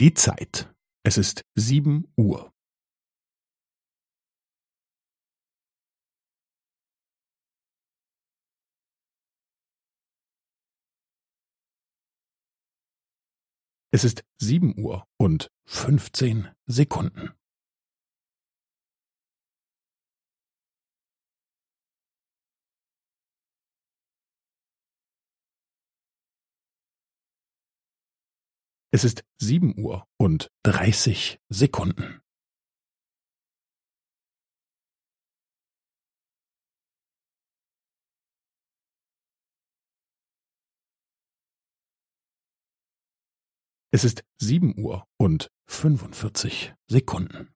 Die Zeit. Es ist sieben Uhr. Es ist sieben Uhr und fünfzehn Sekunden. Es ist sieben Uhr und dreißig Sekunden. Es ist sieben Uhr und fünfundvierzig Sekunden.